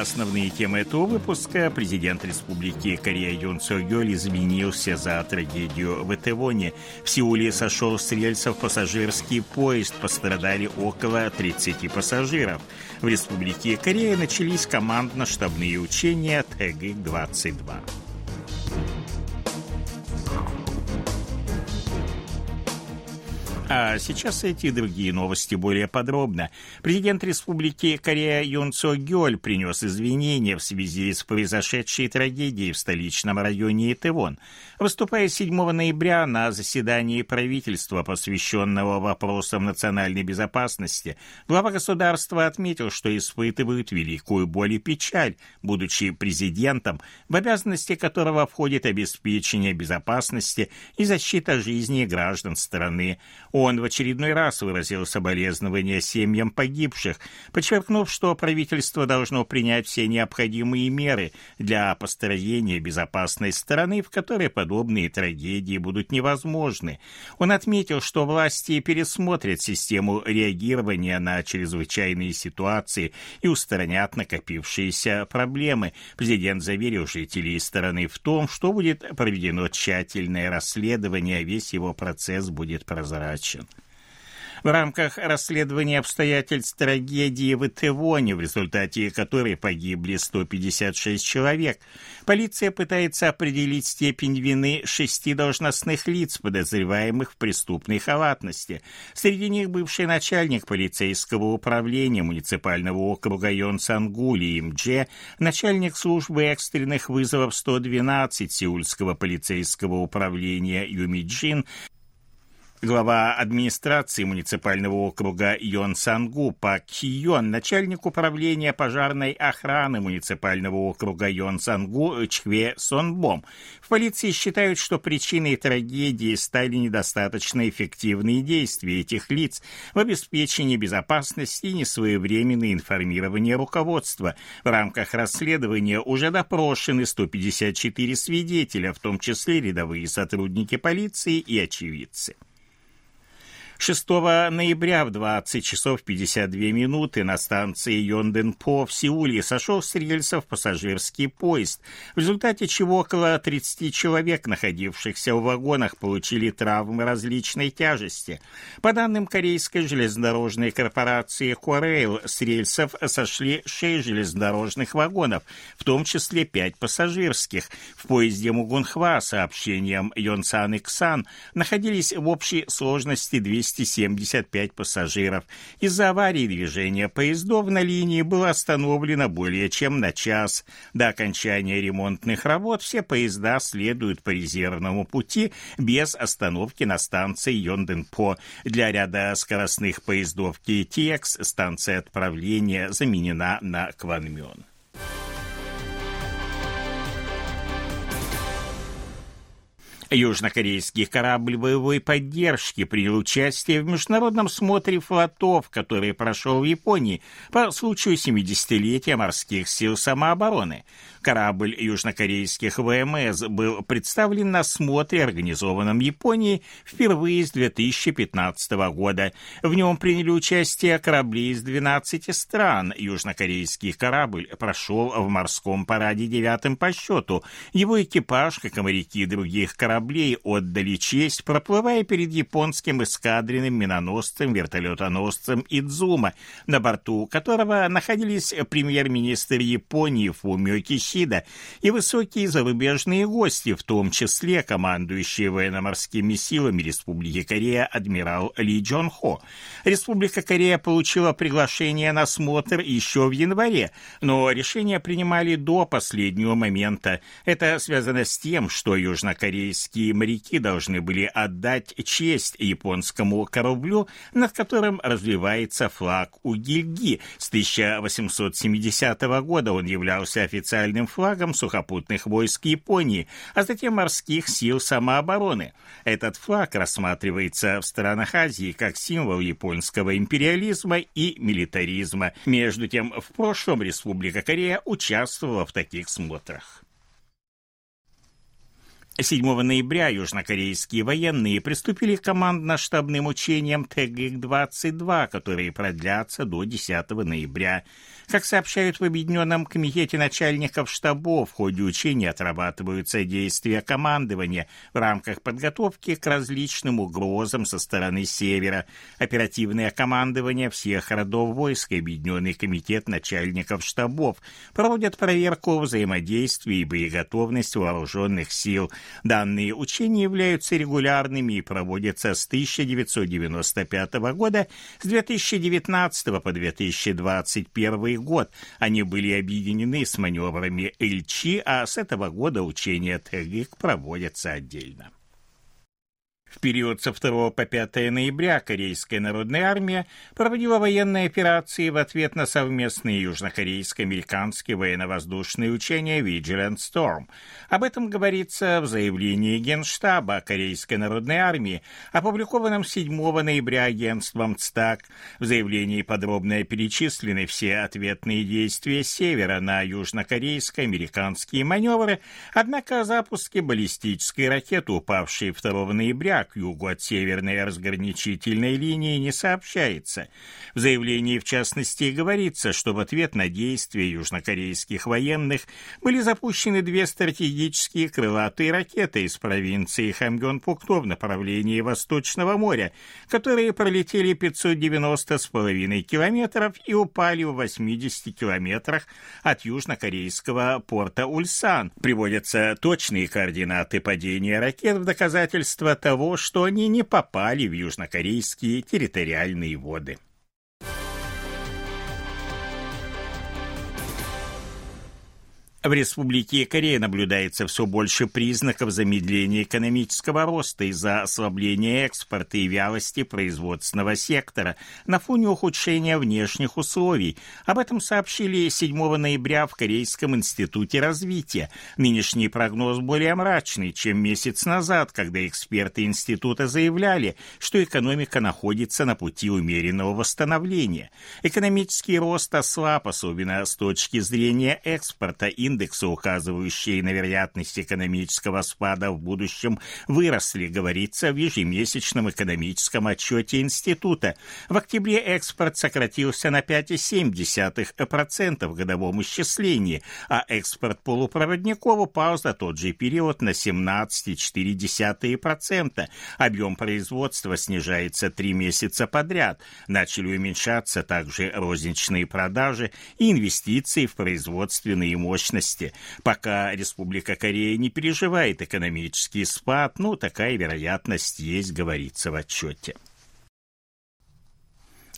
Основные темы этого выпуска президент Республики Корея Юн Согёль извинился за трагедию в Этевоне. В Сеуле сошел с рельсов пассажирский поезд, пострадали около 30 пассажиров. В Республике Корея начались командно-штабные учения ТГ-22. А сейчас эти и другие новости более подробно. Президент Республики Корея Юн Цо Гёль принес извинения в связи с произошедшей трагедией в столичном районе Итевон. Выступая 7 ноября на заседании правительства, посвященного вопросам национальной безопасности, глава государства отметил, что испытывают великую боль и печаль, будучи президентом, в обязанности которого входит обеспечение безопасности и защита жизни граждан страны. Он в очередной раз выразил соболезнования семьям погибших, подчеркнув, что правительство должно принять все необходимые меры для построения безопасной страны, в которой подобные трагедии будут невозможны. Он отметил, что власти пересмотрят систему реагирования на чрезвычайные ситуации и устранят накопившиеся проблемы. Президент заверил жителей страны в том, что будет проведено тщательное расследование, весь его процесс будет прозрачен прозрачен. В рамках расследования обстоятельств трагедии в Итевоне, в результате которой погибли 156 человек, полиция пытается определить степень вины шести должностных лиц, подозреваемых в преступной халатности. Среди них бывший начальник полицейского управления муниципального округа Йон Сангули Имдже, начальник службы экстренных вызовов 112 Сеульского полицейского управления Юмиджин, глава администрации муниципального округа Йон Сангу Пак Хион, начальник управления пожарной охраны муниципального округа Йон Сангу Чхве Сонбом. В полиции считают, что причиной трагедии стали недостаточно эффективные действия этих лиц в обеспечении безопасности и несвоевременное информирование руководства. В рамках расследования уже допрошены 154 свидетеля, в том числе рядовые сотрудники полиции и очевидцы. 6 ноября в 20 часов 52 минуты на станции Йонденпо в Сеуле сошел с рельсов пассажирский поезд, в результате чего около 30 человек, находившихся в вагонах, получили травмы различной тяжести. По данным корейской железнодорожной корпорации Корейл, с рельсов сошли 6 железнодорожных вагонов, в том числе 5 пассажирских. В поезде Мугунхва, сообщением Йонсан и Ксан, находились в общей сложности 200 275 пассажиров. Из-за аварии движения поездов на линии было остановлено более чем на час. До окончания ремонтных работ все поезда следуют по резервному пути без остановки на станции Йонденпо. Для ряда скоростных поездов KTX станция отправления заменена на Кванмён. Южнокорейский корабль боевой поддержки принял участие в международном смотре флотов, который прошел в Японии по случаю 70-летия морских сил самообороны. Корабль южнокорейских ВМС был представлен на смотре, организованном Японией впервые с 2015 года. В нем приняли участие корабли из 12 стран. Южнокорейский корабль прошел в морском параде девятым по счету. Его экипаж, как и моряки других кораблей, отдали честь, проплывая перед японским эскадренным миноносцем, вертолетоносцем Идзума, на борту которого находились премьер-министр Японии Фумио Киши Исида и высокие зарубежные гости, в том числе командующий военно-морскими силами Республики Корея адмирал Ли Джон Хо. Республика Корея получила приглашение на смотр еще в январе, но решение принимали до последнего момента. Это связано с тем, что южнокорейские моряки должны были отдать честь японскому кораблю, над которым развивается флаг у Гильги. С 1870 года он являлся официальным флагом сухопутных войск Японии, а затем морских сил самообороны. Этот флаг рассматривается в странах Азии как символ японского империализма и милитаризма. Между тем, в прошлом Республика Корея участвовала в таких смотрах. 7 ноября южнокорейские военные приступили к командно-штабным учениям ТГИК-22, которые продлятся до 10 ноября. Как сообщают в Объединенном комитете начальников штабов, в ходе учений отрабатываются действия командования в рамках подготовки к различным угрозам со стороны севера. Оперативное командование всех родов войск и Объединенный комитет начальников штабов проводят проверку взаимодействия и боеготовности вооруженных сил – Данные учения являются регулярными и проводятся с 1995 года, с 2019 по 2021 год. Они были объединены с маневрами Ильчи, а с этого года учения ТГИК проводятся отдельно. В период со 2 по 5 ноября Корейская народная армия проводила военные операции в ответ на совместные южнокорейско-американские военно-воздушные учения Vigilant Storm. Об этом говорится в заявлении Генштаба Корейской народной армии, опубликованном 7 ноября агентством ЦТАК. В заявлении подробно перечислены все ответные действия севера на южнокорейско-американские маневры, однако о запуске баллистической ракеты, упавшей 2 ноября, к югу от северной разграничительной линии не сообщается. В заявлении, в частности, говорится, что в ответ на действия южнокорейских военных были запущены две стратегические крылатые ракеты из провинции Хамгён-Пукто в направлении Восточного моря, которые пролетели 590,5 километров и упали в 80 километрах от южнокорейского порта Ульсан. Приводятся точные координаты падения ракет в доказательство того, что они не попали в южнокорейские территориальные воды. В Республике Корея наблюдается все больше признаков замедления экономического роста из-за ослабления экспорта и вялости производственного сектора на фоне ухудшения внешних условий. Об этом сообщили 7 ноября в Корейском институте развития. Нынешний прогноз более мрачный, чем месяц назад, когда эксперты института заявляли, что экономика находится на пути умеренного восстановления. Экономический рост ослаб, особенно с точки зрения экспорта и индексы, указывающие на вероятность экономического спада в будущем, выросли, говорится в ежемесячном экономическом отчете института. В октябре экспорт сократился на 5,7% в годовом исчислении, а экспорт полупроводников упал за тот же период на 17,4%. Объем производства снижается три месяца подряд. Начали уменьшаться также розничные продажи и инвестиции в производственные мощности месте. Пока Республика Корея не переживает экономический спад, ну, такая вероятность есть, говорится в отчете.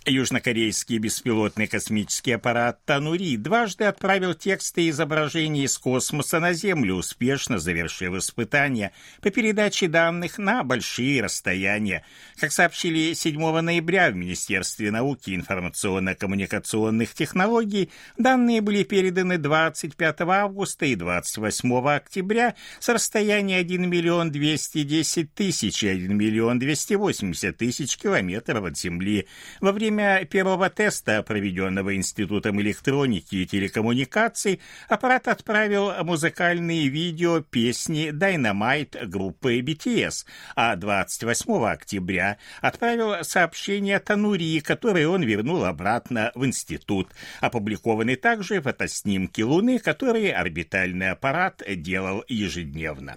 Южнокорейский беспилотный космический аппарат «Танури» дважды отправил тексты и изображения из космоса на Землю, успешно завершив испытания по передаче данных на большие расстояния. Как сообщили 7 ноября в Министерстве науки и информационно-коммуникационных технологий, данные были переданы 25 августа и 28 октября с расстояния 1 миллион 210 тысяч и 1 миллион 280 тысяч километров от Земли. Во время время первого теста, проведенного Институтом электроники и телекоммуникаций, аппарат отправил музыкальные видео песни Dynamite группы BTS, а 28 октября отправил сообщение Танури, которое он вернул обратно в институт. Опубликованы также фотоснимки Луны, которые орбитальный аппарат делал ежедневно.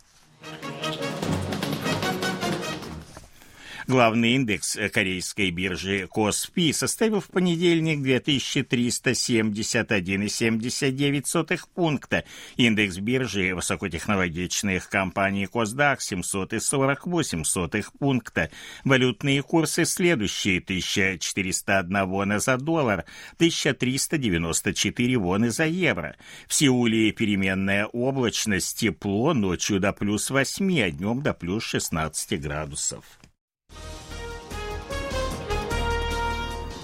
Главный индекс корейской биржи Коспи составил в понедельник 2371,79 пункта. Индекс биржи высокотехнологичных компаний Косдак 748 пункта. Валютные курсы следующие. 1401 вона за доллар, 1394 воны за евро. В Сеуле переменная облачность, тепло, ночью до плюс 8, а днем до плюс 16 градусов.